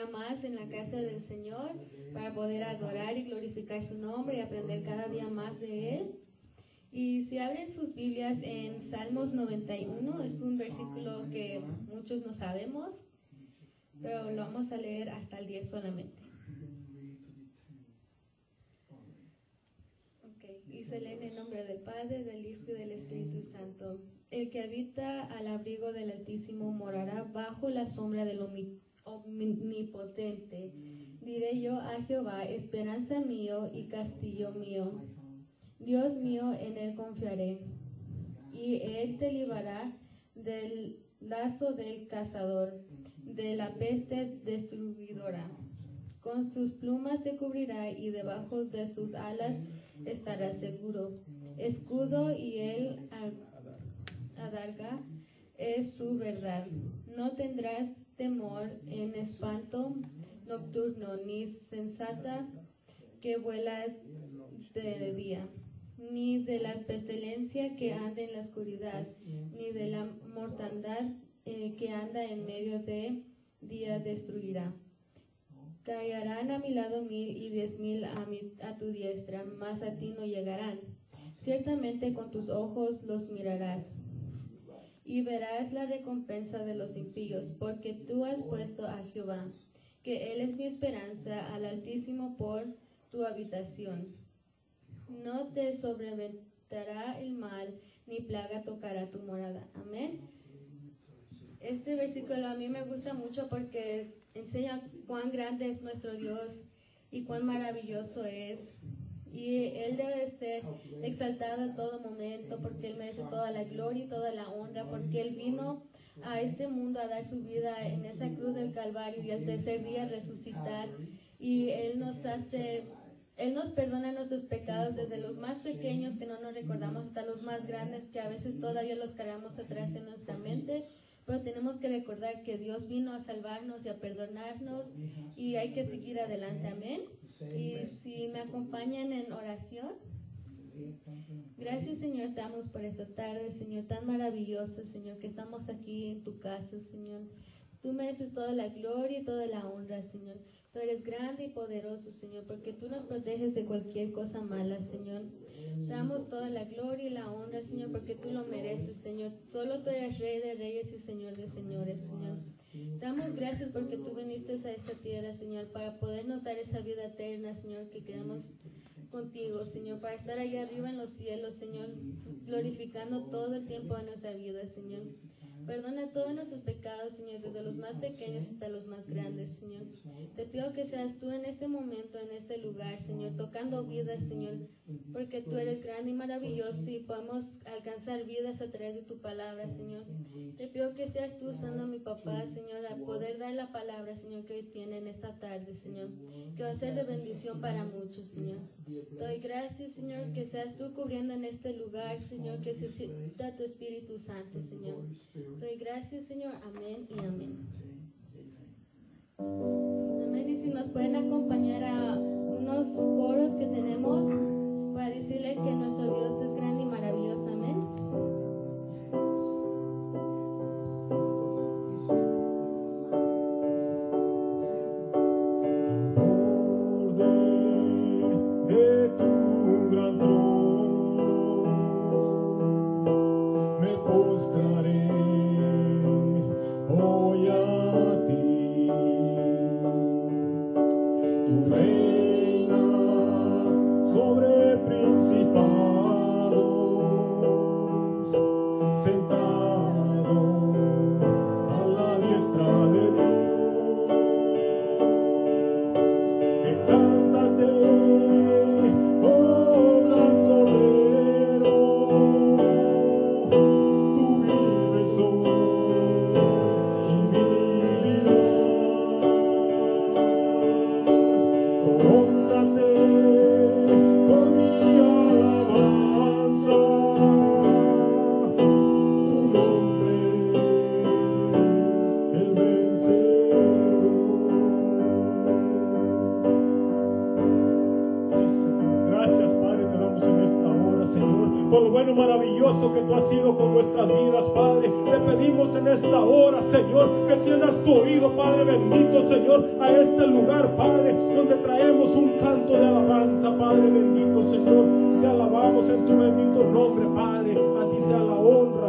día más en la casa del Señor para poder adorar y glorificar su nombre y aprender cada día más de Él. Y si abren sus Biblias en Salmos 91, es un versículo que muchos no sabemos, pero lo vamos a leer hasta el 10 solamente. y se lee en el nombre del Padre, del Hijo y del Espíritu Santo. El que habita al abrigo del Altísimo morará bajo la sombra del Omnipotente. Diré yo a Jehová, esperanza mío y castillo mío. Dios mío, en él confiaré. Y él te librará del lazo del cazador, de la peste destruidora. Con sus plumas te cubrirá y debajo de sus alas estarás seguro. Escudo y él adarga es su verdad. No tendrás temor en espanto nocturno, ni sensata que vuela de día, ni de la pestilencia que anda en la oscuridad, ni de la mortandad eh, que anda en medio de día destruirá. Caerán a mi lado mil y diez mil a, a tu diestra, mas a ti no llegarán. Ciertamente con tus ojos los mirarás y verás la recompensa de los impíos, porque tú has puesto a Jehová, que Él es mi esperanza, al Altísimo por tu habitación. No te sobreventará el mal, ni plaga tocará tu morada. Amén. Este versículo a mí me gusta mucho porque enseña cuán grande es nuestro Dios y cuán maravilloso es. Y Él debe ser exaltado en todo momento porque Él merece toda la gloria y toda la honra, porque Él vino a este mundo a dar su vida en esa cruz del Calvario y al tercer día resucitar. Y Él nos hace, Él nos perdona nuestros pecados desde los más pequeños que no nos recordamos hasta los más grandes que a veces todavía los cargamos atrás en nuestra mente pero tenemos que recordar que Dios vino a salvarnos y a perdonarnos y hay que seguir adelante, amén. Y si me acompañan en oración. Gracias Señor, damos por esta tarde, Señor, tan maravillosa, Señor, que estamos aquí en tu casa, Señor. Tú mereces toda la gloria y toda la honra, Señor. Tú eres grande y poderoso, Señor, porque tú nos proteges de cualquier cosa mala, Señor. Damos toda la gloria y la honra, Señor, porque tú lo mereces, Señor. Solo tú eres Rey de Reyes y Señor de Señores, Señor. Damos gracias porque tú viniste a esta tierra, Señor, para podernos dar esa vida eterna, Señor, que queremos contigo, Señor, para estar allá arriba en los cielos, Señor, glorificando todo el tiempo de nuestra vida, Señor. Perdona todos nuestros pecados, Señor, desde los más pequeños hasta los más grandes, Señor. Te pido que seas tú en este momento, en este lugar, Señor, tocando vidas, Señor, porque tú eres grande y maravilloso y podemos alcanzar vidas a través de tu palabra, Señor. Te pido que seas tú usando a mi papá, Señor, a poder dar la palabra, Señor, que hoy tiene en esta tarde, Señor, que va a ser de bendición para muchos, Señor. Doy gracias, Señor, que seas tú cubriendo en este lugar, Señor, que se sienta tu Espíritu Santo, Señor. Doy gracias, Señor. Amén y amén. Amén. Y si nos pueden acompañar a unos coros que tenemos para decirle que nuestro Dios es grande nuestras vidas, Padre. le pedimos en esta hora, Señor, que tienes tu oído, Padre bendito, Señor, a este lugar, Padre, donde traemos un canto de alabanza, Padre bendito, Señor. Te alabamos en tu bendito nombre, Padre. A ti sea la honra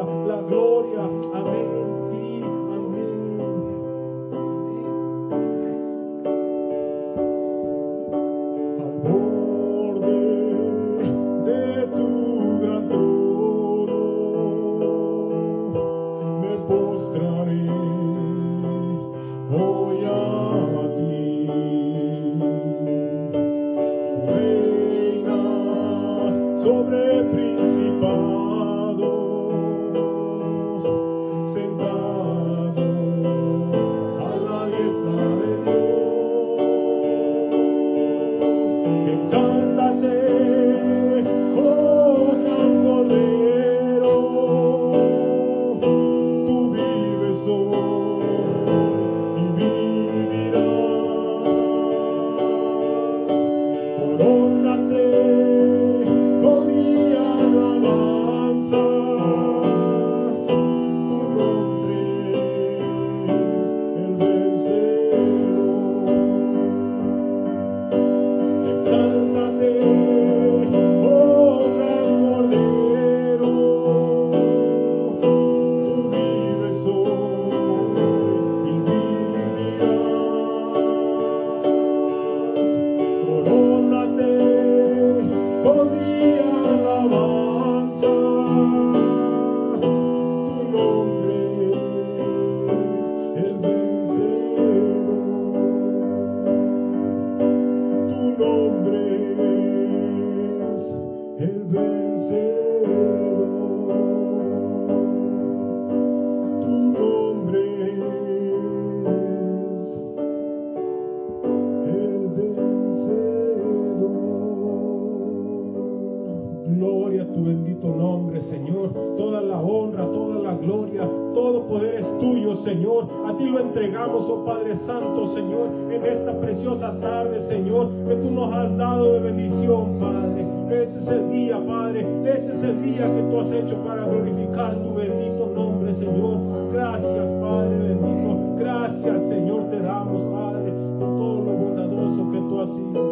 Santo, Señor, en esta preciosa tarde, Señor, que tú nos has dado de bendición, Padre. Este es el día, Padre. Este es el día que tú has hecho para glorificar tu bendito nombre, Señor. Gracias, Padre bendito. Gracias, Señor, te damos, Padre, por todo lo bondadoso que tú has sido.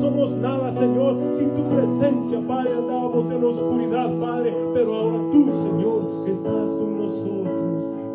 Somos nada, Señor. Sin tu presencia, Padre, andábamos en oscuridad, Padre. Pero ahora tú, Señor, estás con nosotros.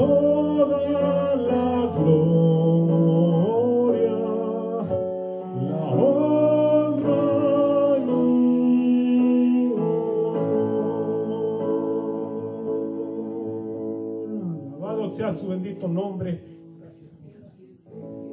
Toda la gloria, la honra y honor. Alabado sea su bendito nombre.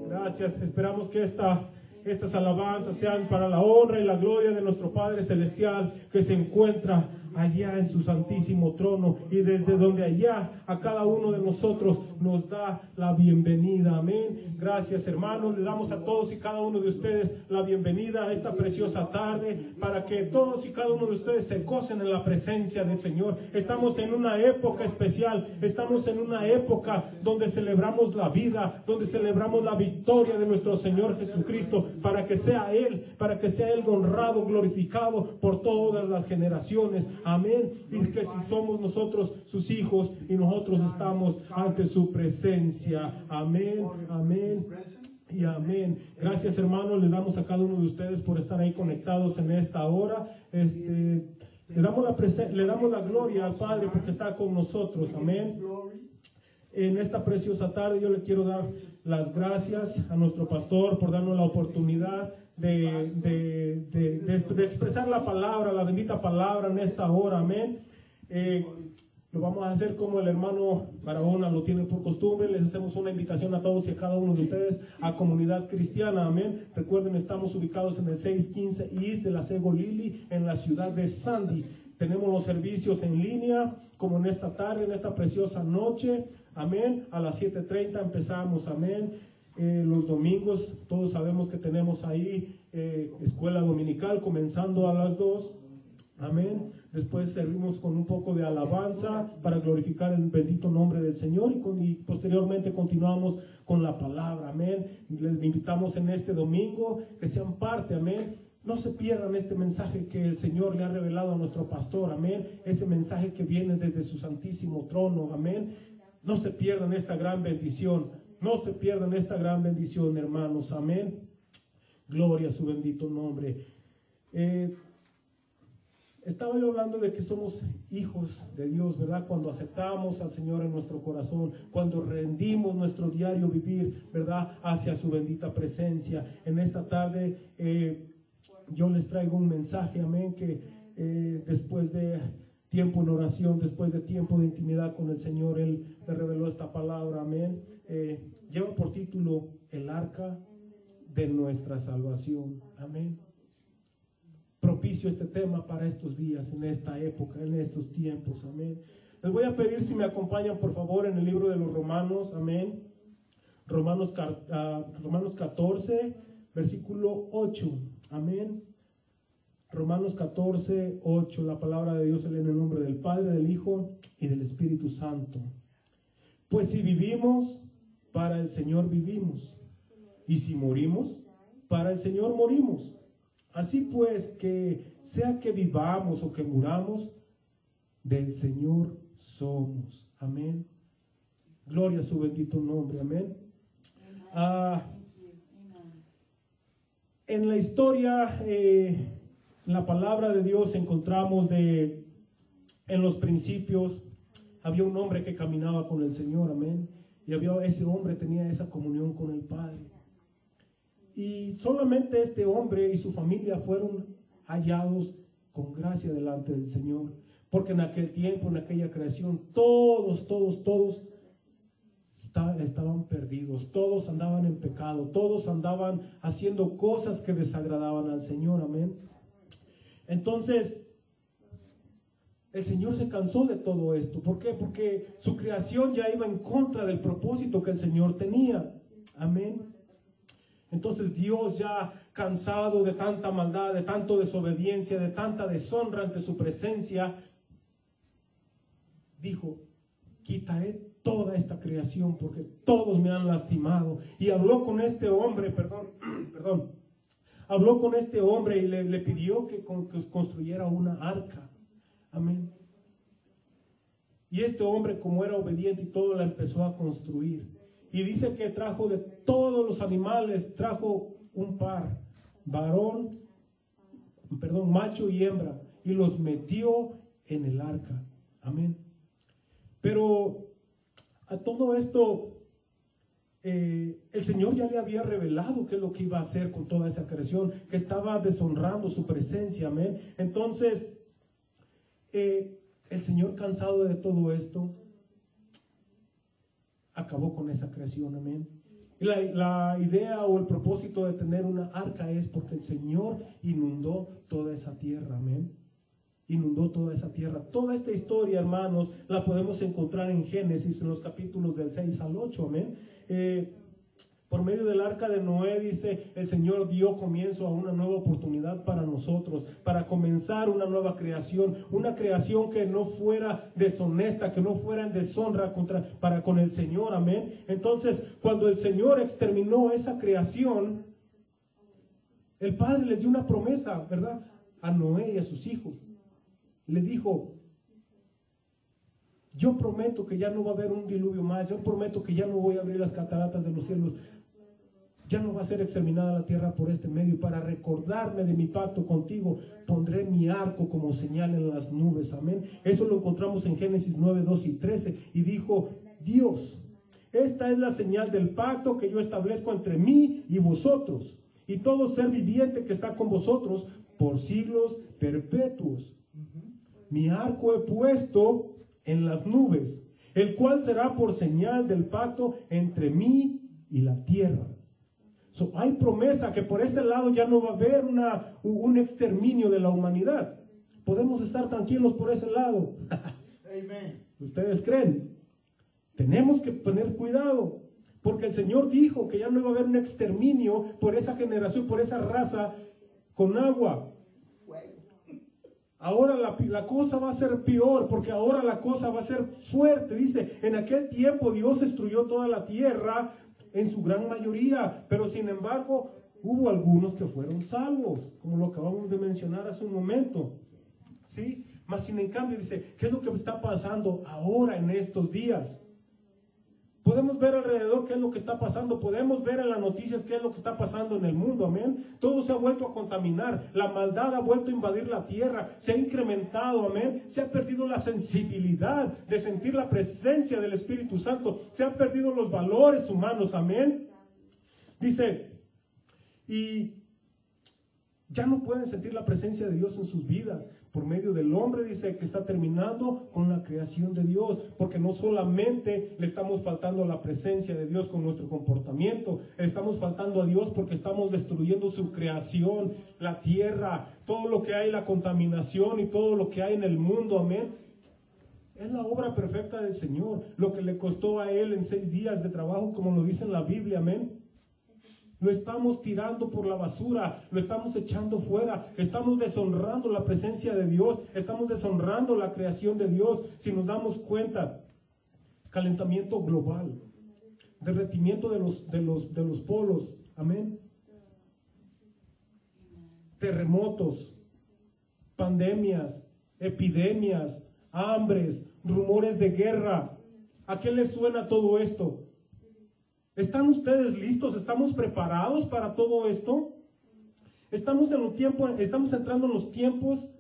Gracias. Esperamos que esta, estas alabanzas sean para la honra y la gloria de nuestro Padre Celestial que se encuentra allá en su santísimo trono y desde donde allá a cada uno de nosotros nos da la bienvenida. Amén. Gracias hermanos. Le damos a todos y cada uno de ustedes la bienvenida a esta preciosa tarde para que todos y cada uno de ustedes se gocen en la presencia del Señor. Estamos en una época especial. Estamos en una época donde celebramos la vida, donde celebramos la victoria de nuestro Señor Jesucristo para que sea Él, para que sea Él honrado, glorificado por todas las generaciones. Amén. Y que si somos nosotros sus hijos y nosotros estamos ante su presencia. Amén, amén. Y amén. Gracias hermanos, les damos a cada uno de ustedes por estar ahí conectados en esta hora. Este, le, damos la le damos la gloria al Padre porque está con nosotros. Amén. En esta preciosa tarde yo le quiero dar las gracias a nuestro pastor por darnos la oportunidad de, de- de- de- expresar la palabra, la bendita palabra en esta hora. Amén. Eh, lo vamos a hacer como el hermano Barahona lo tiene por costumbre. Les hacemos una invitación a todos y a cada uno de ustedes a comunidad cristiana. Amén. Recuerden, estamos ubicados en el 615 East de la Sego Lili, en la ciudad de Sandy. Tenemos los servicios en línea, como en esta tarde, en esta preciosa noche. Amén. A las 7.30 empezamos. Amén. Eh, los domingos, todos sabemos que tenemos ahí eh, escuela dominical comenzando a las 2. Amén. Después servimos con un poco de alabanza para glorificar el bendito nombre del Señor y, posteriormente continuamos con la palabra. Amén. Les invitamos en este domingo que sean parte. Amén. No se pierdan este mensaje que el Señor le ha revelado a nuestro pastor. Amén. Ese mensaje que viene desde su santísimo trono. Amén. No se pierdan esta gran bendición. No se pierdan esta gran bendición, hermanos. Amén. Gloria a su bendito nombre. Eh, estaba yo hablando de que somos hijos de Dios, ¿verdad? Cuando aceptamos al Señor en nuestro corazón, cuando rendimos nuestro diario vivir, ¿verdad? Hacia su bendita presencia. En esta tarde eh, yo les traigo un mensaje, amén, que eh, después de tiempo en oración, después de tiempo de intimidad con el Señor, Él me reveló esta palabra, amén. Eh, lleva por título El arca de nuestra salvación, amén propicio este tema para estos días, en esta época, en estos tiempos. Amén. Les voy a pedir si me acompañan, por favor, en el libro de los Romanos. Amén. Romanos, uh, Romanos 14, versículo 8. Amén. Romanos 14, 8. La palabra de Dios se en el nombre del Padre, del Hijo y del Espíritu Santo. Pues si vivimos, para el Señor vivimos. Y si morimos, para el Señor morimos. Así pues, que sea que vivamos o que muramos, del Señor somos. Amén. Gloria a su bendito nombre. Amén. Ah, en la historia, eh, en la palabra de Dios encontramos de, en los principios, había un hombre que caminaba con el Señor. Amén. Y había ese hombre tenía esa comunión con el Padre. Y solamente este hombre y su familia fueron hallados con gracia delante del Señor. Porque en aquel tiempo, en aquella creación, todos, todos, todos estaban perdidos, todos andaban en pecado, todos andaban haciendo cosas que desagradaban al Señor, amén. Entonces, el Señor se cansó de todo esto. ¿Por qué? Porque su creación ya iba en contra del propósito que el Señor tenía. Amén. Entonces Dios ya cansado de tanta maldad, de tanto desobediencia, de tanta deshonra ante su presencia, dijo, quitaré toda esta creación porque todos me han lastimado. Y habló con este hombre, perdón, perdón, habló con este hombre y le, pidió que, que construyera una arca. Amén. Y este hombre, como era obediente y todo, la empezó a construir. Y dice que trajo de todos los animales, trajo un par, varón, perdón, macho y hembra, y los metió en el arca. Amén. Pero a todo esto, eh, el Señor ya le había revelado qué es lo que iba a hacer con toda esa creación, que estaba deshonrando su presencia. Amén. Entonces, eh, el Señor cansado de todo esto, acabó con esa creación, amén. La, la, idea o el propósito de tener una arca es porque el Señor inundó toda esa tierra, amén. Inundó toda esa tierra. Toda esta historia, hermanos, la podemos encontrar en Génesis, en los capítulos del 6 al 8, amén. Eh, por medio del arca de Noé, dice, el Señor dio comienzo a una nueva oportunidad para nosotros, para comenzar una nueva creación, una creación que no fuera deshonesta, que no fuera en deshonra contra, para con el Señor, amén. Entonces, cuando el Señor exterminó esa creación, el Padre les dio una promesa, ¿verdad? A Noé y a sus hijos. Le dijo, yo prometo que ya no va a haber un diluvio más, yo prometo que ya no voy a abrir las cataratas de los cielos, ya no va a ser exterminada la tierra por este medio. Para recordarme de mi pacto contigo, pondré mi arco como señal en las nubes. Amén. Eso lo encontramos en Génesis 9, 2 y 13. Y dijo, Dios, esta es la señal del pacto que yo establezco entre mí y vosotros. Y todo ser viviente que está con vosotros por siglos perpetuos. Mi arco he puesto en las nubes, el cual será por señal del pacto entre mí y la tierra. So, hay promesa que por este lado ya no va a haber una, un exterminio de la humanidad. Podemos estar tranquilos por ese lado. ¿Ustedes creen? Tenemos que tener cuidado, porque el Señor dijo que ya no iba a haber un exterminio por esa generación, por esa raza con agua. Ahora la, la, cosa va a ser peor, porque ahora la cosa va a ser fuerte. Dice, en aquel tiempo Dios destruyó toda la tierra en su gran mayoría, pero sin embargo hubo algunos que fueron salvos, como lo acabamos de mencionar hace un momento. ¿Sí? Más sin en cambio dice, ¿qué es lo que está pasando ahora en estos días? Podemos ver alrededor qué es lo que está pasando, podemos ver en las noticias qué es lo que está pasando en el mundo, amén. Todo se ha vuelto a contaminar, la maldad ha vuelto a invadir la tierra, se ha incrementado, amén. Se ha perdido la sensibilidad de sentir la presencia del Espíritu Santo, se han perdido los valores humanos, amén. Dice, y ya no pueden sentir la presencia de Dios en sus vidas por medio del hombre, dice que está terminando con la creación de Dios, porque no solamente le estamos faltando a la presencia de Dios con nuestro comportamiento, estamos faltando a Dios porque estamos destruyendo su creación, la tierra, todo lo que hay, la contaminación y todo lo que hay en el mundo, amén. Es la obra perfecta del Señor, lo que le costó a Él en seis días de trabajo, como lo dice en la Biblia, amén. Lo estamos tirando por la basura, lo estamos echando fuera, estamos deshonrando la presencia de Dios, estamos deshonrando la creación de Dios. Si nos damos cuenta, calentamiento global, derretimiento de los, de los, de los polos, amén. Terremotos, pandemias, epidemias, hambres, rumores de guerra. ¿A qué les suena todo esto? ¿Están ustedes listos? ¿Estamos preparados para todo esto? Estamos en un tiempo, estamos entrando en los tiempos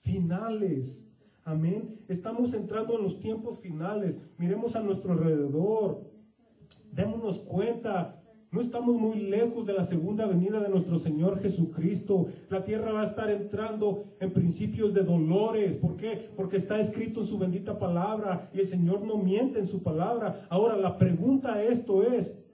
finales. Amén. Estamos entrando en los tiempos finales. Miremos a nuestro alrededor. Démonos cuenta. No estamos muy lejos de la segunda venida de nuestro Señor Jesucristo. La tierra va a estar entrando en principios de dolores. ¿Por qué? Porque está escrito en su bendita palabra y el Señor no miente en su palabra. Ahora, la pregunta esto es,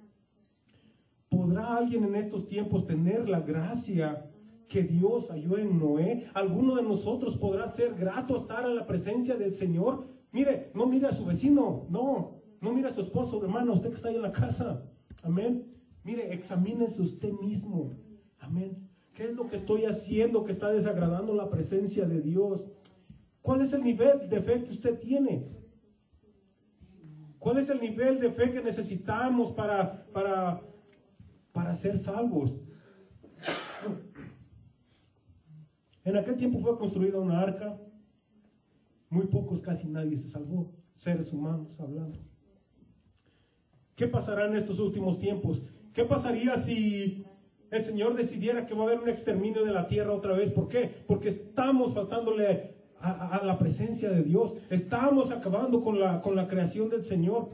¿Podrá alguien en estos tiempos tener la gracia que Dios halló en Noé? ¿Alguno de nosotros podrá ser grato estar en la presencia del Señor? Mire, no mire a su vecino, no, no mire a su esposo, hermano, usted que está ahí en la casa. Amén. Mire, examínese usted mismo. Amén. ¿Qué es lo que estoy haciendo que está desagradando la presencia de Dios? ¿Cuál es el nivel de fe que usted tiene? ¿Cuál es el nivel de fe que necesitamos para, para para ser salvos. En aquel tiempo fue construida una arca, muy pocos, casi nadie se salvó, seres humanos hablando. ¿Qué pasará en estos últimos tiempos? ¿Qué pasaría si el Señor decidiera que va a haber un exterminio de la tierra otra vez? ¿Por qué? Porque estamos faltándole a, la presencia de Dios, estamos acabando con la, con la creación del Señor.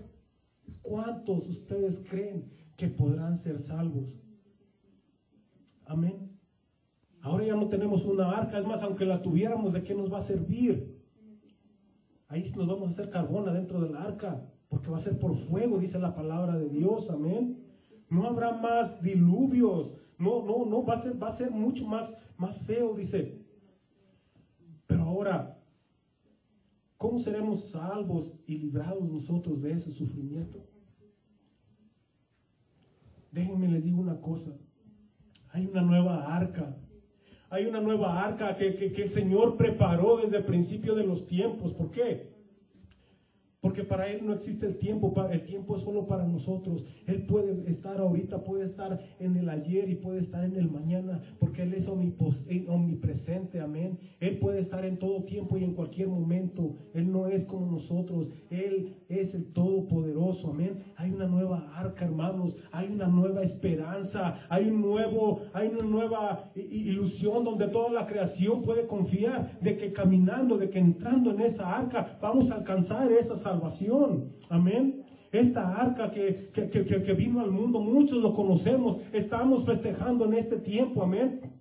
¿Cuántos ustedes creen que podrán ser salvos. Amén. Ahora ya no tenemos una arca, es más, aunque la tuviéramos, ¿de qué nos va a servir? Ahí nos vamos a hacer carbón adentro de la arca, porque va a ser por fuego, dice la palabra de Dios, amén. No habrá más diluvios, no, no, no, va a ser, va a ser mucho más, más feo, dice. Pero ahora, ¿cómo seremos salvos y librados nosotros de ese sufrimiento? Déjenme les digo una cosa. Hay una nueva arca. Hay una nueva arca que, que el Señor preparó desde el principio de los tiempos. ¿Por qué? Porque para Él no existe el tiempo, el tiempo es solo para nosotros. Él puede estar ahorita, puede estar en el ayer y puede estar en el mañana, porque Él es omnipresente, amén. Él puede estar en todo tiempo y en cualquier momento. Él no es como nosotros, Él es el Todopoderoso, amén. Hay una nueva arca, hermanos, hay una nueva esperanza, hay un nuevo, hay una nueva ilusión donde toda la creación puede confiar de que caminando, de que entrando en esa arca vamos a alcanzar esa salvación. Amén. Esta arca que, que, vino al mundo, muchos lo conocemos, estamos festejando en este tiempo, amén.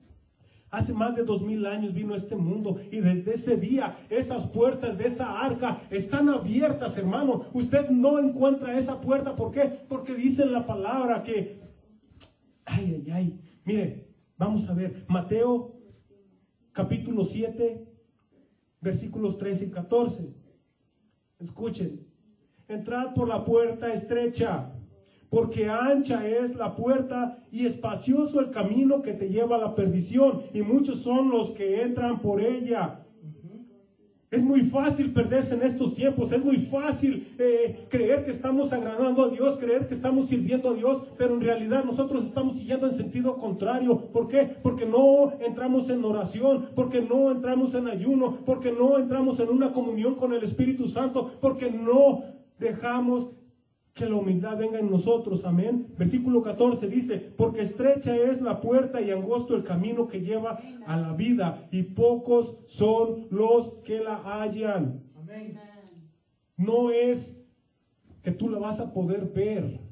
Hace más de dos mil años vino este mundo y desde ese día esas puertas de esa arca están abiertas, hermano. Usted no encuentra esa puerta. ¿Por qué? Porque dice la palabra que... Ay, ay, ay. Mire, vamos a ver. Mateo capítulo 7, versículos 13 y 14. Escuchen. Entrad por la puerta estrecha porque ancha es la puerta y espacioso el camino que te lleva a la perdición, y muchos son los que entran por ella. Es muy fácil perderse en estos tiempos, es muy fácil eh, creer que estamos agradando a Dios, creer que estamos sirviendo a Dios, pero en realidad nosotros estamos siguiendo en sentido contrario. ¿Por qué? Porque no entramos en oración, porque no entramos en ayuno, porque no entramos en una comunión con el Espíritu Santo, porque no dejamos que la humildad venga en nosotros, amén. Versículo 14 dice, porque estrecha es la puerta y angosto el camino que lleva a la vida, y pocos son los que la hallan. No es que tú la vas a poder ver.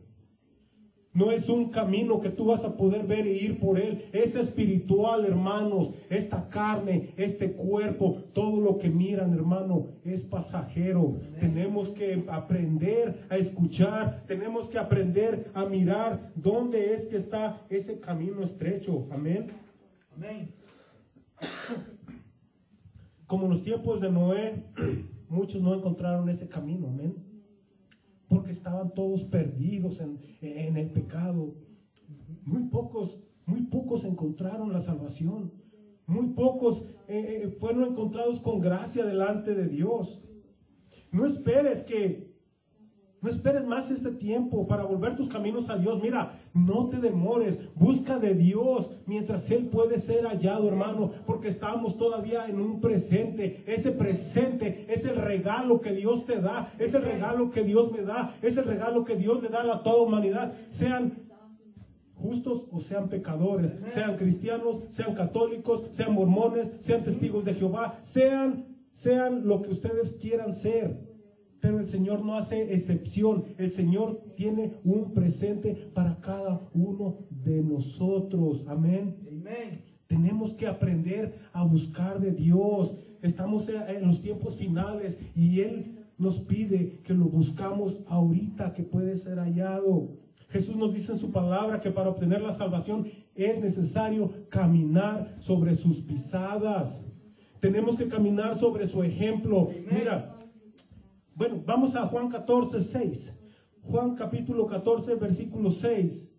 No es un camino que tú vas a poder ver e ir por él. Es espiritual, hermanos. Esta carne, este cuerpo, todo lo que miran, hermano, es pasajero. Tenemos que aprender a escuchar. Tenemos que aprender a mirar dónde es que está ese camino estrecho. Amén. Amén. Como en los tiempos de Noé, muchos no encontraron ese camino. Amén porque estaban todos perdidos en, el pecado. Muy pocos, muy pocos encontraron la salvación. Muy pocos eh, eh, fueron encontrados con gracia delante de Dios. No esperes que no esperes más este tiempo para volver tus caminos a Dios. Mira, no te demores. Busca de Dios mientras Él puede ser hallado, hermano, porque estamos todavía en un presente. Ese presente es el regalo que Dios te da. Es el regalo que Dios me da. Es el regalo que Dios le da a toda humanidad. Sean justos o sean pecadores, sean cristianos, sean católicos, sean mormones, sean testigos de Jehová, sean, sean lo que ustedes quieran ser. Pero el Señor no hace excepción. El Señor tiene un presente para cada uno de nosotros. Amén. Tenemos que aprender a buscar de Dios. Estamos en los tiempos finales y Él nos pide que lo buscamos ahorita que puede ser hallado. Jesús nos dice en su palabra que para obtener la salvación es necesario caminar sobre sus pisadas. Tenemos que caminar sobre su ejemplo. Mira, bueno, vamos a Juan 14, 6. Juan capítulo 14, versículo 6.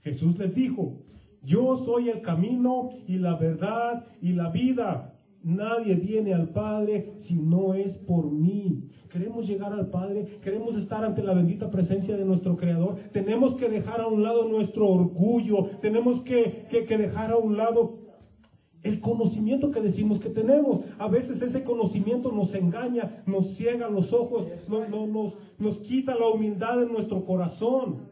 Jesús les dijo, yo soy el camino y la verdad y la vida. Nadie viene al Padre si no es por mí. Queremos llegar al Padre, queremos estar ante la bendita presencia de nuestro Creador. Tenemos que dejar a un lado nuestro orgullo, tenemos que, que, que dejar a un lado el conocimiento que decimos que tenemos. A veces ese conocimiento nos engaña, nos ciega los ojos, nos, nos quita la humildad de nuestro corazón.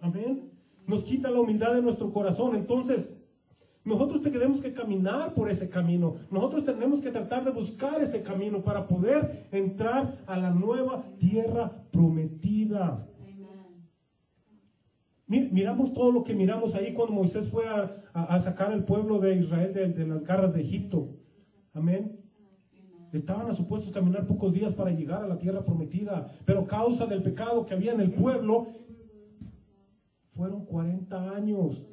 Amén. Nos quita la humildad de nuestro corazón. Entonces, nosotros tenemos que caminar por ese camino. Nosotros tenemos que tratar de buscar ese camino para poder entrar a la nueva tierra prometida miramos todo lo que miramos ahí cuando Moisés fue a, sacar al pueblo de Israel de, las garras de Egipto. Amén. Estaban a supuestos caminar pocos días para llegar a la tierra prometida, pero causa del pecado que había en el pueblo, fueron 40 años.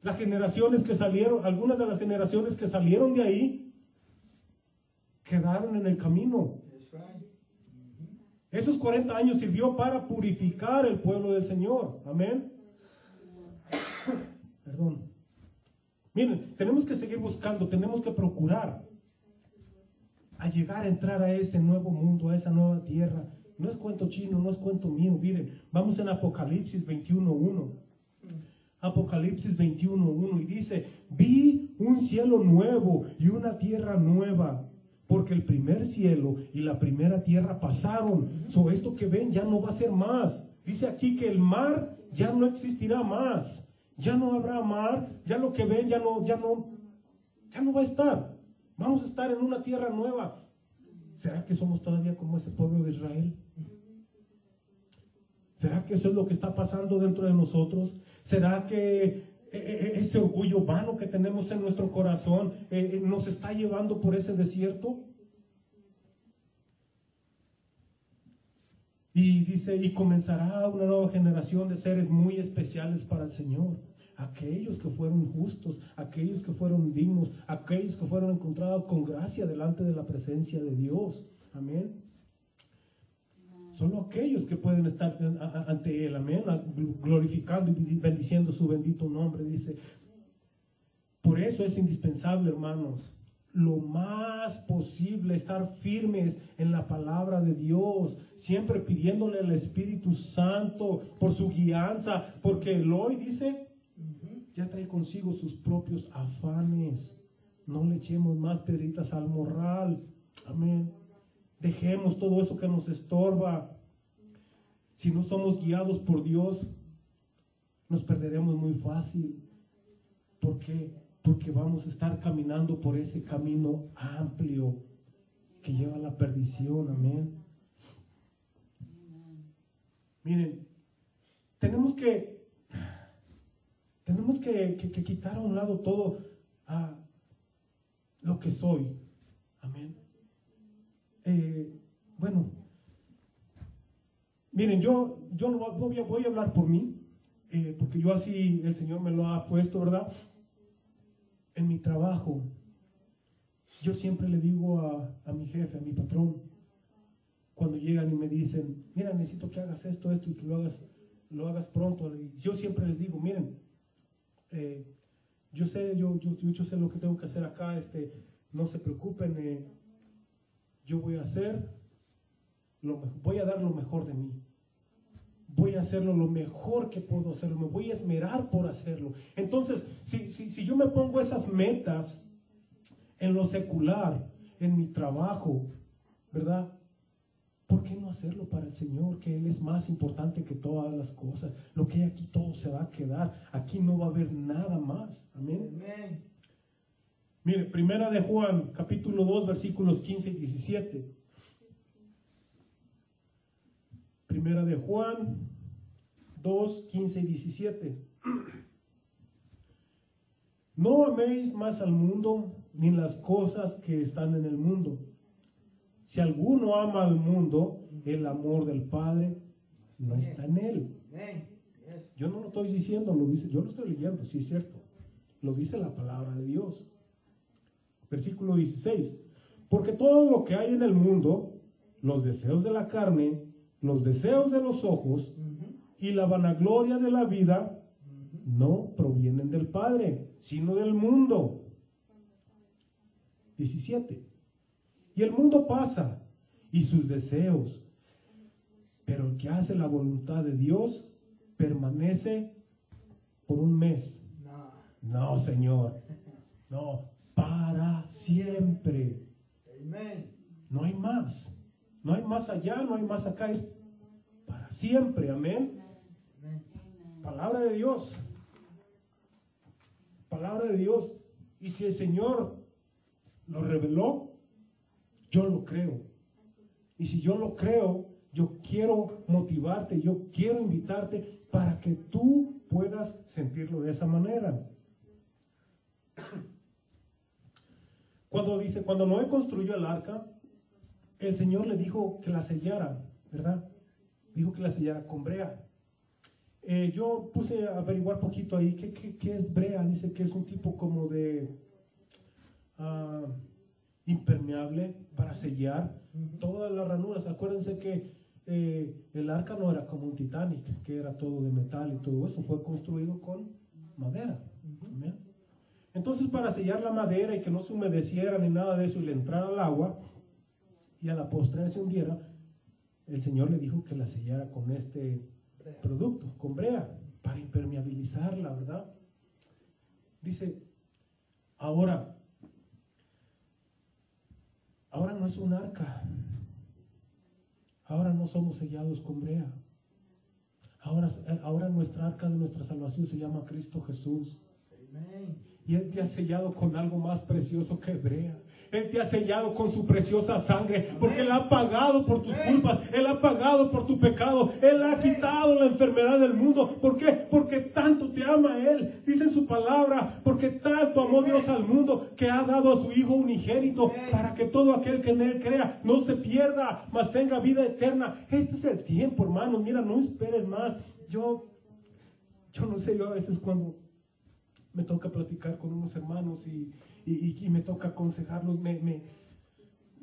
Las generaciones que salieron, algunas de las generaciones que salieron de ahí, quedaron en el camino. Esos 40 años sirvió para purificar el pueblo del Señor. Amén. Perdón. Miren, tenemos que seguir buscando, tenemos que procurar a llegar a entrar a ese nuevo mundo, a esa nueva tierra. No es cuento chino, no es cuento mío. Miren, vamos en Apocalipsis 21.1. Apocalipsis 21.1 y dice, vi un cielo nuevo y una tierra nueva porque el primer cielo y la primera tierra pasaron. So, esto que ven ya no va a ser más. Dice aquí que el mar ya no existirá más. Ya no habrá mar. Ya lo que ven ya no, ya no, ya no va a estar. Vamos a estar en una tierra nueva. ¿Será que somos todavía como ese pueblo de Israel? ¿Será que eso es lo que está pasando dentro de nosotros? ¿Será que ese orgullo vano que tenemos en nuestro corazón eh, eh, nos está llevando por ese desierto. Y dice, y comenzará una nueva generación de seres muy especiales para el Señor. Aquellos que fueron justos, aquellos que fueron dignos, aquellos que fueron encontrados con gracia delante de la presencia de Dios. Amén. Solo aquellos que pueden estar ante Él, amén, glorificando y bendiciendo su bendito nombre, dice. Por eso es indispensable, hermanos, lo más posible estar firmes en la palabra de Dios, siempre pidiéndole al Espíritu Santo por su guianza, porque el hoy dice, ya trae consigo sus propios afanes. No le echemos más piedritas al morral. Amén. Dejemos todo eso que nos estorba. Si no somos guiados por Dios, nos perderemos muy fácil. ¿Por qué? Porque vamos a estar caminando por ese camino amplio que lleva a la perdición. Amén. Miren, tenemos que tenemos que, quitar a un lado todo ah, lo que soy. Amén. Eh, bueno, miren, yo, yo voy, a, voy a hablar por mí, eh, porque yo así el Señor me lo ha puesto, ¿verdad? En mi trabajo, yo siempre le digo a, a mi jefe, a mi patrón, cuando llegan y me dicen, mira, necesito que hagas esto, esto y que lo hagas, lo hagas pronto. Yo siempre les digo, miren, eh, yo sé, yo, yo, yo sé lo que tengo que hacer acá, este, no se preocupen, eh, yo voy a hacer, lo, voy a dar lo mejor de mí. Voy a hacerlo lo mejor que puedo hacerlo, me voy a esmerar por hacerlo. Entonces, si, si, si yo me pongo esas metas en lo secular, en mi trabajo, ¿verdad? ¿Por qué no hacerlo para el Señor? Que Él es más importante que todas las cosas. Lo que hay aquí todo se va a quedar. Aquí no va a haber nada más. Amén. Amén. Mire, primera de Juan, capítulo 2, versículos 15 y 17. Primera de Juan 2, 15 y 17. No améis más al mundo ni las cosas que están en el mundo. Si alguno ama al mundo, el amor del Padre no está en él. Yo no lo estoy diciendo, lo dice, yo lo estoy leyendo, sí es cierto. Lo dice la palabra de Dios. Versículo 16. Porque todo lo que hay en el mundo, los deseos de la carne, los deseos de los ojos y la vanagloria de la vida, no provienen del Padre, sino del mundo. 17. Y el mundo pasa y sus deseos, pero el que hace la voluntad de Dios permanece por un mes. No. Señor. No, para siempre. No hay más. No hay más allá, no hay más acá. Es para siempre. Amén. Palabra de Dios. Palabra de Dios. Y si el Señor lo reveló, yo lo creo. Y si yo lo creo, yo quiero motivarte, yo quiero invitarte para que tú puedas sentirlo de esa manera. Cuando dice, cuando Noé construyó el arca, el Señor le dijo que la sellara, ¿verdad? Dijo que la sellara con brea. Eh, yo puse a averiguar poquito ahí ¿qué, qué, qué es brea. Dice que es un tipo como de ah, impermeable para sellar todas las ranuras. Acuérdense que eh, el arca no era como un Titanic, que era todo de metal y todo eso. Fue construido con madera. Entonces, para sellar la madera y que no se humedeciera ni nada de eso y le entrara el agua y a la postre se hundiera, el Señor le dijo que la sellara con este producto, con brea, para impermeabilizarla, ¿verdad? Dice, ahora, ahora no es un arca, ahora no somos sellados con brea, ahora, ahora nuestra arca de nuestra salvación se llama Cristo Jesús. Amén. Y Él te ha sellado con algo más precioso que Hebrea. Él te ha sellado con su preciosa sangre, porque Él ha pagado por tus culpas, Él ha pagado por tu pecado, Él ha quitado la enfermedad del mundo. ¿Por qué? Porque tanto te ama Él, dice en su palabra, porque tanto amó Dios al mundo que ha dado a su Hijo unigénito para que todo aquel que en Él crea no se pierda, mas tenga vida eterna. Este es el tiempo, hermanos. Mira, no esperes más. Yo, yo no sé, yo a veces cuando me toca platicar con unos hermanos y, y- y me toca aconsejarlos, me, me,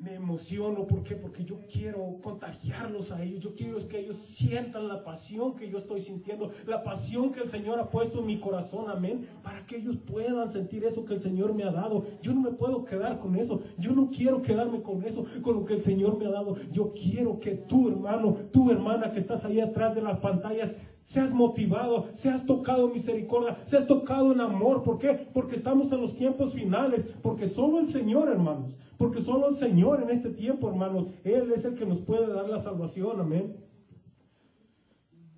me emociono. ¿Por qué? Porque yo quiero contagiarlos a ellos. Yo quiero que ellos sientan la pasión que yo estoy sintiendo, la pasión que el Señor ha puesto en mi corazón, amén, para que ellos puedan sentir eso que el Señor me ha dado. Yo no me puedo quedar con eso. Yo no quiero quedarme con eso, con lo que el Señor me ha dado. Yo quiero que tú, hermano, tu hermana que estás ahí atrás de las pantallas, seas motivado, seas tocado en misericordia, seas tocado en amor. ¿Por qué? Porque estamos en los tiempos finales, porque solo el Señor, hermanos, porque solo el Señor en este tiempo, hermanos, Él es el que nos puede dar la salvación, amén.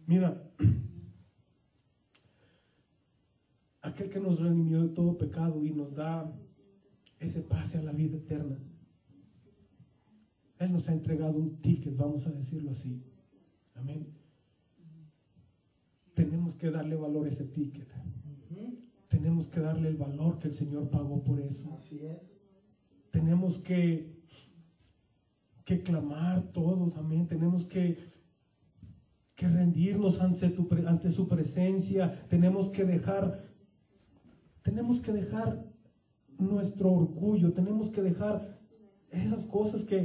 Mira, aquel que nos redimió de todo pecado y nos da ese pase a la vida eterna. Él nos ha entregado un ticket, vamos a decirlo así. Amén. Tenemos que darle valor a ese ticket. Tenemos que darle el valor que el Señor pagó por eso. Así es. Tenemos que, que clamar todos, amén. Tenemos que, que rendirnos ante, tu ante su presencia. Tenemos que dejar, tenemos que dejar nuestro orgullo. Tenemos que dejar esas cosas que,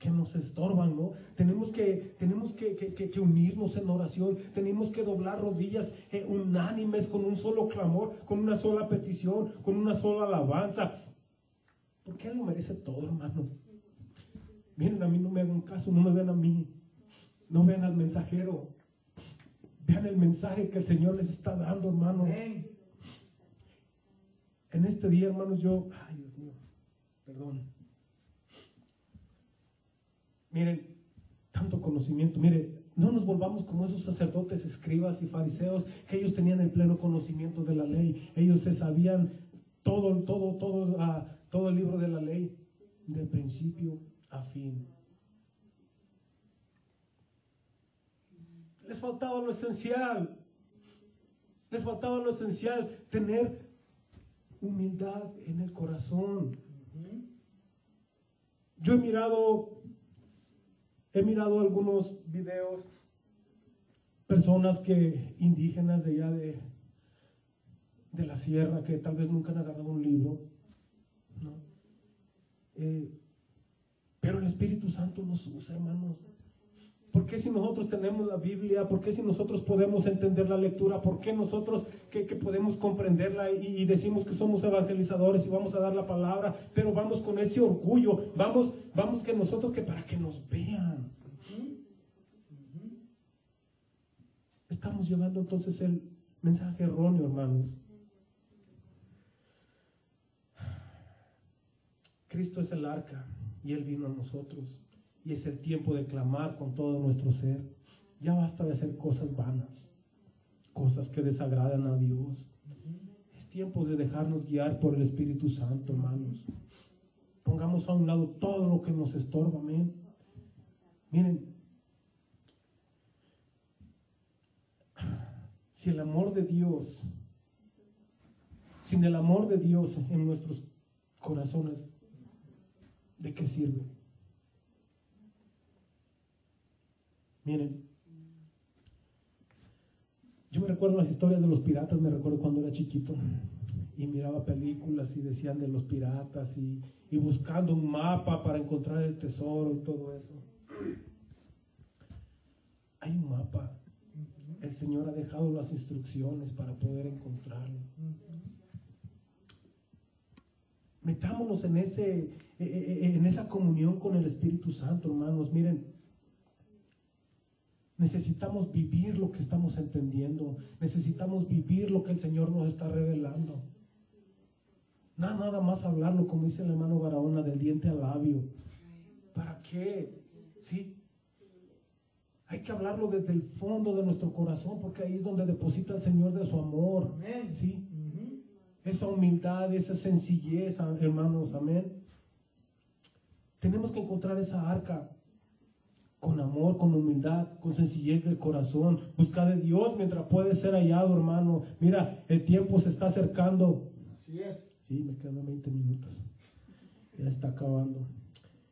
que nos estorban, ¿no? Tenemos que, tenemos que- que- que unirnos en oración, tenemos que doblar rodillas eh, unánimes con un solo clamor, con una sola petición, con una sola alabanza. Porque Él lo merece todo, hermano. Miren, a mí no me hagan caso, no me vean a mí, no vean al mensajero, vean el mensaje que el Señor les está dando, hermano. En este día, hermanos, yo, ay Dios mío, perdón. Miren, tanto conocimiento, miren, no nos volvamos como esos sacerdotes, escribas y fariseos, que ellos tenían el pleno conocimiento de la ley, ellos se sabían todo, todo, todo, ah, todo el libro de la ley, de principio a fin. Les faltaba lo esencial, les faltaba lo esencial, tener humildad en el corazón. Yo he mirado, he mirado algunos videos, personas que, indígenas de allá de, de la sierra, que tal vez nunca han agarrado un libro, ¿no? Eh, pero el Espíritu Santo nos usa, hermanos. ¿Por qué si nosotros tenemos la Biblia? ¿Por qué si nosotros podemos entender la lectura? ¿Por qué nosotros que, podemos comprenderla y, y decimos que somos evangelizadores y vamos a dar la palabra? Pero vamos con ese orgullo, vamos, vamos que nosotros que para que nos vean. Estamos llevando entonces el mensaje erróneo, hermanos. Cristo es el arca y Él vino a nosotros. Y es el tiempo de clamar con todo nuestro ser. Ya basta de hacer cosas vanas, cosas que desagradan a Dios. Es tiempo de dejarnos guiar por el Espíritu Santo, hermanos. Pongamos a un lado todo lo que nos estorba, amén. Miren, si el amor de Dios, sin el amor de Dios en nuestros corazones, ¿de qué sirve? Miren, yo me recuerdo las historias de los piratas, me recuerdo cuando era chiquito y miraba películas y decían de los piratas y, y buscando un mapa para encontrar el tesoro y todo eso. Hay un mapa. El Señor ha dejado las instrucciones para poder encontrarlo. Metámonos en, ese, eh, eh, en esa comunión con el Espíritu Santo, hermanos. Miren, necesitamos vivir lo que estamos entendiendo. Necesitamos vivir lo que el Señor nos está revelando. Nada, nada más hablarlo, como dice el hermano Barahona, del diente al labio. ¿Para qué? ¿Sí? Hay que hablarlo desde el fondo de nuestro corazón, porque ahí es donde deposita el Señor de su amor. ¿Sí? Esa humildad, esa sencillez, hermanos, amén. Tenemos que encontrar esa arca con amor, con humildad, con sencillez del corazón. Busca de Dios mientras puede ser hallado, hermano. Mira, el tiempo se está acercando. Así es. Sí, me quedan 20 minutos. Ya está acabando.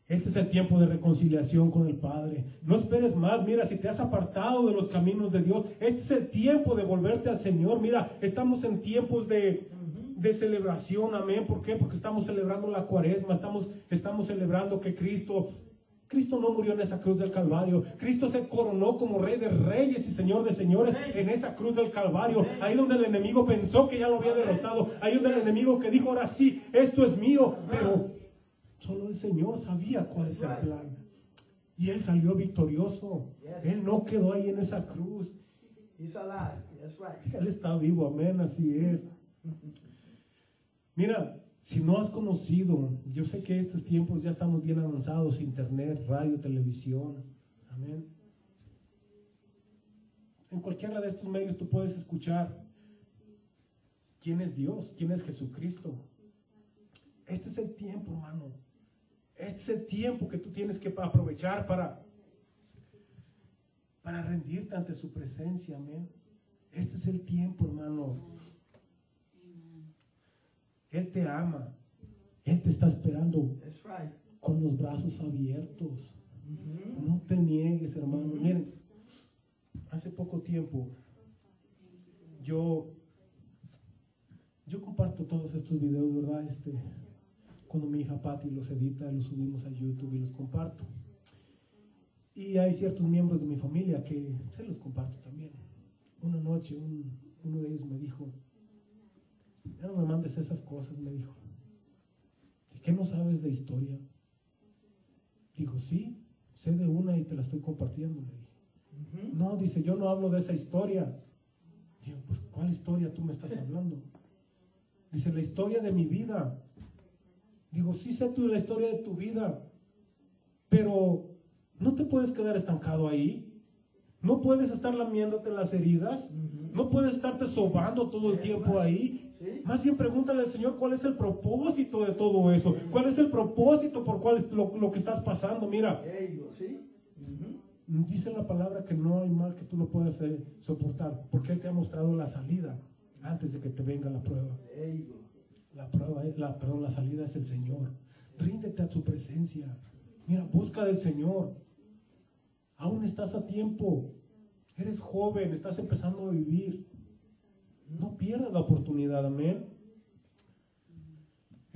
Este es el tiempo de reconciliación con el Padre. No esperes más. Mira, si te has apartado de los caminos de Dios, este es el tiempo de volverte al Señor. Mira, estamos en tiempos de, de celebración. Amén. ¿Por qué? Porque estamos celebrando la cuaresma. Estamos, estamos celebrando que Cristo Cristo no murió en esa cruz del Calvario. Cristo se coronó como Rey de Reyes y Señor de Señores en esa cruz del Calvario. Ahí donde el enemigo pensó que ya lo había derrotado. Ahí donde el enemigo que dijo, ahora sí, esto es mío. Pero Solo el Señor sabía cuál es el plan. Y él salió victorioso. Él no quedó ahí en esa cruz. Él está vivo, amén, así es. Mira, si no has conocido, yo sé que estos tiempos ya estamos bien avanzados, internet, radio, televisión, amén. En cualquiera de estos medios tú puedes escuchar quién es Dios, quién es Jesucristo. Este es el tiempo, hermano, este es el tiempo que tú tienes que aprovechar para, para rendirte ante su presencia, amén. Este es el tiempo, hermano. Él te ama. Él te está esperando con los brazos abiertos. No te niegues, hermano. Miren, hace poco tiempo yo yo comparto todos estos videos, ¿verdad? Este, cuando mi hija Patty los edita, los subimos a YouTube y los comparto. Y hay ciertos miembros de mi familia que se los comparto también. Una noche uno de ellos me dijo, ya no me mandes esas cosas, me dijo. ¿De qué no sabes de historia? Dijo, sí, sé de una y te la estoy compartiendo, le dije. No, dice, yo no hablo de esa historia. Digo, pues, ¿cuál historia tú me estás hablando? Dice, la historia de mi vida. Digo, sí sé tú la historia de tu vida, pero no te puedes quedar estancado ahí. No puedes estar lamiéndote las heridas. No puedes estarte sobando todo el tiempo ahí. Más bien pregúntale al Señor cuál es el propósito de todo eso. ¿Cuál es el propósito por cuál es lo, que estás pasando? Mira. Dice la palabra que no hay mal que tú no puedas eh, soportar, porque Él te ha mostrado la salida antes de que te venga la prueba. La prueba, la, perdón, la salida es el Señor. Ríndete a su presencia. Mira, busca del Señor. Aún estás a tiempo. Eres joven, estás empezando a vivir. No pierdas la oportunidad, amén.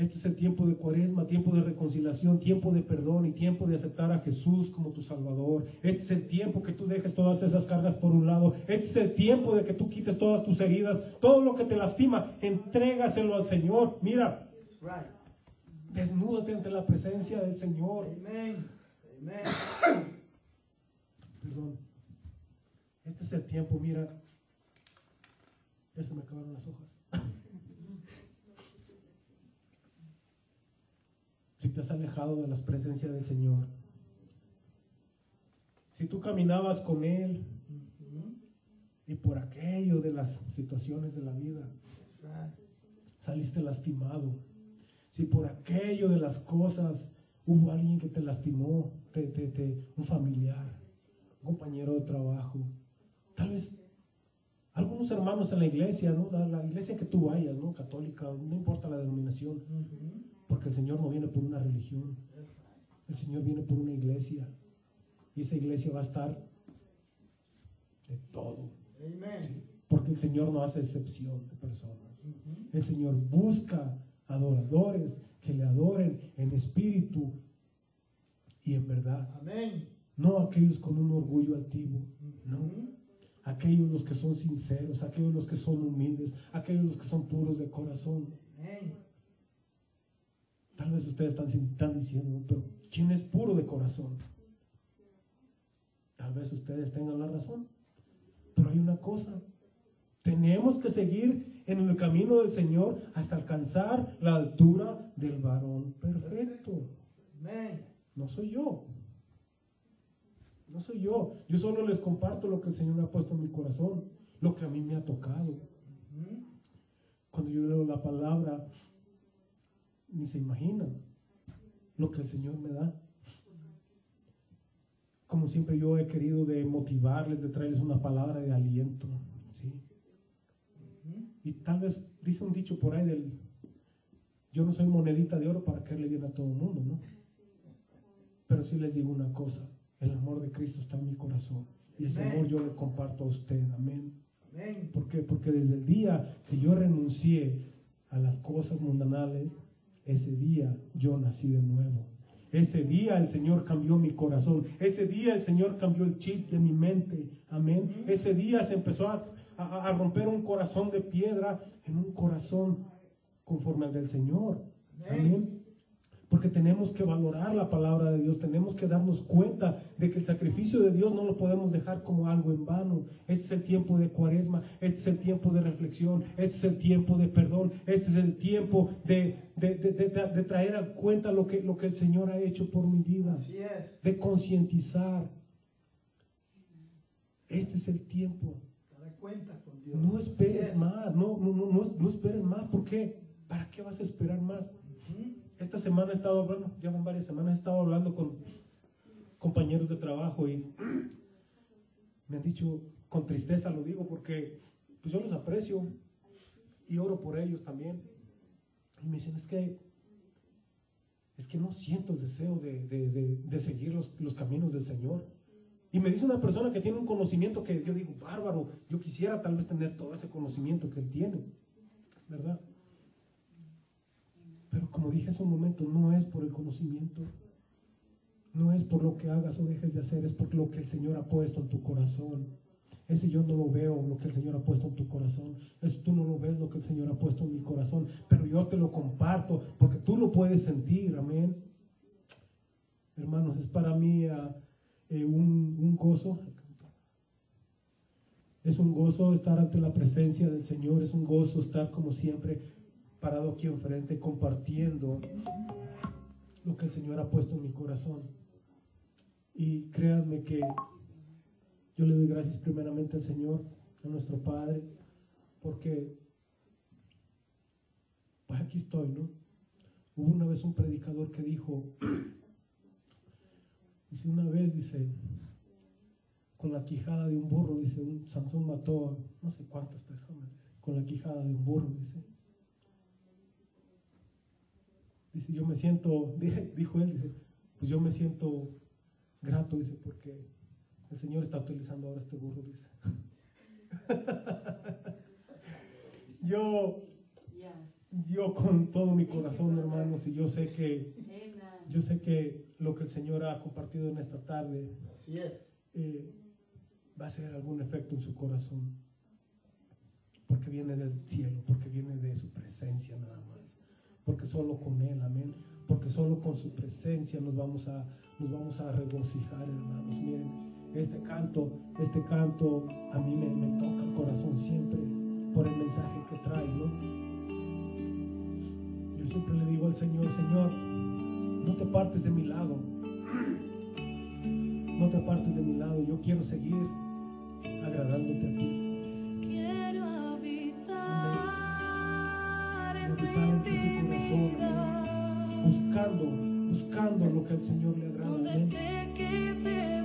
Este es el tiempo de cuaresma, tiempo de reconciliación, tiempo de perdón y tiempo de aceptar a Jesús como tu Salvador. Este es el tiempo que tú dejes todas esas cargas por un lado. Este es el tiempo de que tú quites todas tus heridas, todo lo que te lastima, entrégaselo al Señor. Mira, desnúdate ante la presencia del Señor. Perdón. Este es el tiempo, mira. Ya se me acabaron las hojas. si te has alejado de las presencias del Señor, si tú caminabas con Él y por aquello de las situaciones de la vida saliste lastimado, si por aquello de las cosas hubo alguien que te lastimó, un familiar, un compañero de trabajo, tal vez algunos hermanos en la iglesia, ¿no? la, iglesia que tú vayas, ¿no? católica, no importa la denominación, porque el Señor no viene por una religión. El Señor viene por una iglesia. Y esa iglesia va a estar de todo. Porque el Señor no hace excepción de personas. El Señor busca adoradores que le adoren en espíritu y en verdad. No aquellos con un orgullo altivo. No. Aquellos los que son sinceros, aquellos los que son humildes, aquellos los que son puros de corazón. Tal vez ustedes están, diciendo, pero ¿quién es puro de corazón? Tal vez ustedes tengan la razón. Pero hay una cosa. Tenemos que seguir en el camino del Señor hasta alcanzar la altura del varón perfecto. No soy yo. No soy yo. Yo solo les comparto lo que el Señor me ha puesto en mi corazón, lo que a mí me ha tocado. Cuando yo leo la palabra, ni se imagina lo que el Señor me da. Como siempre yo he querido de motivarles, de traerles una palabra de aliento. ¿sí? Y tal vez dice un dicho por ahí del, yo no soy monedita de oro para caerle bien a todo el mundo, ¿no? Pero sí les digo una cosa, el amor de Cristo está en mi corazón. Y ese amor yo le comparto a usted, amén. Amén. ¿Por qué? Porque desde el día que yo renuncié a las cosas mundanales, ese día yo nací de nuevo. Ese día el Señor cambió mi corazón. Ese día el Señor cambió el chip de mi mente. Amén. Ese día se empezó a, a- a romper un corazón de piedra en un corazón conforme al del Señor. Amén. Porque tenemos que valorar la palabra de Dios, tenemos que darnos cuenta de que el sacrificio de Dios no lo podemos dejar como algo en vano. Este es el tiempo de cuaresma, este es el tiempo de reflexión, este es el tiempo de perdón, este es el tiempo de, de- de- de- traer a cuenta lo que, lo que el Señor ha hecho por mi vida, Así es. de concientizar. Este es el tiempo. Cuenta con Dios. No esperes es. más, no, no, no, no, no esperes más. ¿Por qué? ¿Para qué vas a esperar más? Ujú. Esta semana he estado hablando, ya van varias semanas, he estado hablando con compañeros de trabajo y me han dicho, con tristeza lo digo, porque pues yo los aprecio y oro por ellos también. Y me dicen, es que, es que no siento el deseo de, de- de- de seguir los, los caminos del Señor. Y me dice una persona que tiene un conocimiento que yo digo, bárbaro, yo quisiera tal vez tener todo ese conocimiento que él tiene, ¿verdad? Pero como dije hace un momento, no es por el conocimiento, no es por lo que hagas o dejes de hacer, es por lo que el Señor ha puesto en tu corazón. Ese yo no lo veo, lo que el Señor ha puesto en tu corazón. Eso tú no lo ves, lo que el Señor ha puesto en mi corazón. Pero yo te lo comparto porque tú lo puedes sentir, amén. Hermanos, es para mí ah, eh, un, un gozo. Es un gozo estar ante la presencia del Señor, es un gozo estar como siempre parado aquí enfrente compartiendo lo que el Señor ha puesto en mi corazón. Y créanme que yo le doy gracias primeramente al Señor, a nuestro Padre, porque pues aquí estoy, ¿no? Hubo una vez un predicador que dijo, dice una vez, dice, con la quijada de un burro, dice, un Sansón mató a no sé cuántas personas, con la quijada de un burro, dice. Dice, yo me siento, dijo él, dice, pues yo me siento grato, dice, porque el Señor está utilizando ahora este burro, dice. yo, yo con todo mi corazón, hermanos, y yo sé que, yo sé que lo que el Señor ha compartido en esta tarde eh, va a hacer algún efecto en su corazón. Porque viene del cielo, porque viene de su presencia nada más. Porque solo con Él, amén. Porque solo con su presencia nos vamos a, nos vamos a regocijar, hermanos. Miren, este canto, este canto a mí me, toca el corazón siempre por el mensaje que trae, ¿no? Yo siempre le digo al Señor, Señor, no te partes de mi lado. No te apartes de mi lado. Yo quiero seguir agradándote a ti. Buscando, buscando lo que al Señor le agrada.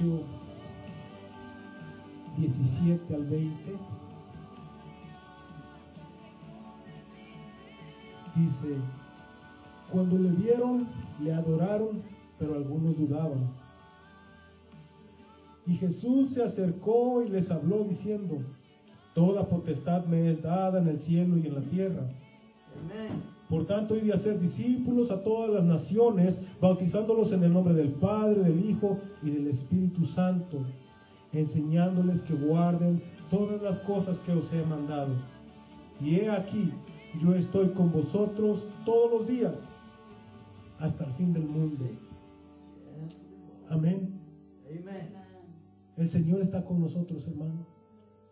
28, 17 al 20. Dice, cuando le vieron, le adoraron, pero algunos dudaban. Y Jesús se acercó y les habló diciendo, Toda potestad me es dada en el cielo y en la tierra. Amén. Por tanto, id a ser discípulos a todas las naciones, bautizándolos en el nombre del Padre, del Hijo y del Espíritu Santo, enseñándoles que guarden todas las cosas que os he mandado. Y he aquí, yo estoy con vosotros todos los días, hasta el fin del mundo. Amén. Amén. El Señor está con nosotros, hermano.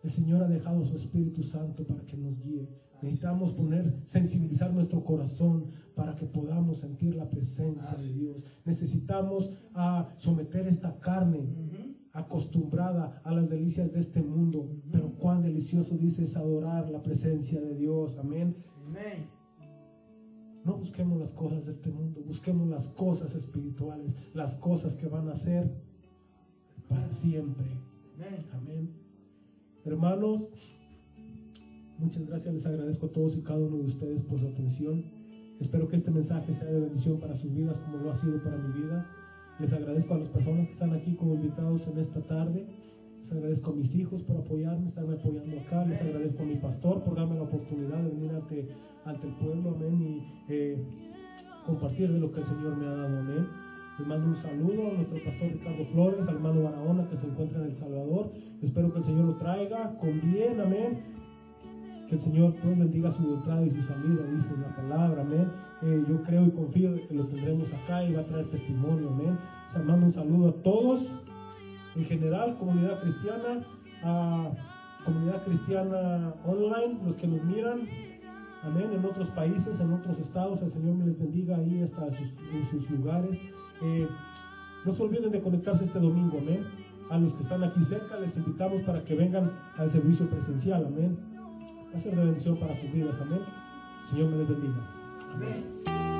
El Señor ha dejado su Espíritu Santo para que nos guíe. Necesitamos poner, sensibilizar nuestro corazón para que podamos sentir la presencia de Dios. Necesitamos ah, someter esta carne acostumbrada a las delicias de este mundo. Pero cuán delicioso dice es adorar la presencia de Dios. Amén. Amén. No busquemos las cosas de este mundo, busquemos las cosas espirituales, las cosas que van a ser para siempre. Amén. Amén. Hermanos, muchas gracias. Les agradezco a todos y cada uno de ustedes por su atención. Espero que este mensaje sea de bendición para sus vidas como lo ha sido para mi vida. Les agradezco a las personas que están aquí como invitados en esta tarde. Les agradezco a mis hijos por apoyarme, estarme apoyando acá. Les agradezco a mi pastor por darme la oportunidad de venir ante, ante el pueblo. Amén. Y eh, compartir de lo que el Señor me ha dado. Amén. Les mando un saludo a nuestro pastor Ricardo Flores, al hermano Barahona que se encuentra en El Salvador. Espero que el Señor lo traiga con bien, amén. Que el Señor pues bendiga su entrada y su salida, dice la palabra, amén. Eh, yo creo y confío de que lo tendremos acá y va a traer testimonio, amén. O sea, mando un saludo a todos, en general, comunidad cristiana, a comunidad cristiana online, los que nos miran, amén, en otros países, en otros estados, el Señor me les bendiga ahí hasta en sus lugares. Eh, no se olviden de conectarse este domingo, amén. A los que están aquí cerca les invitamos para que vengan al servicio presencial, amén. Va a bendición para sus vidas, amén. Señor me les bendiga. Amén.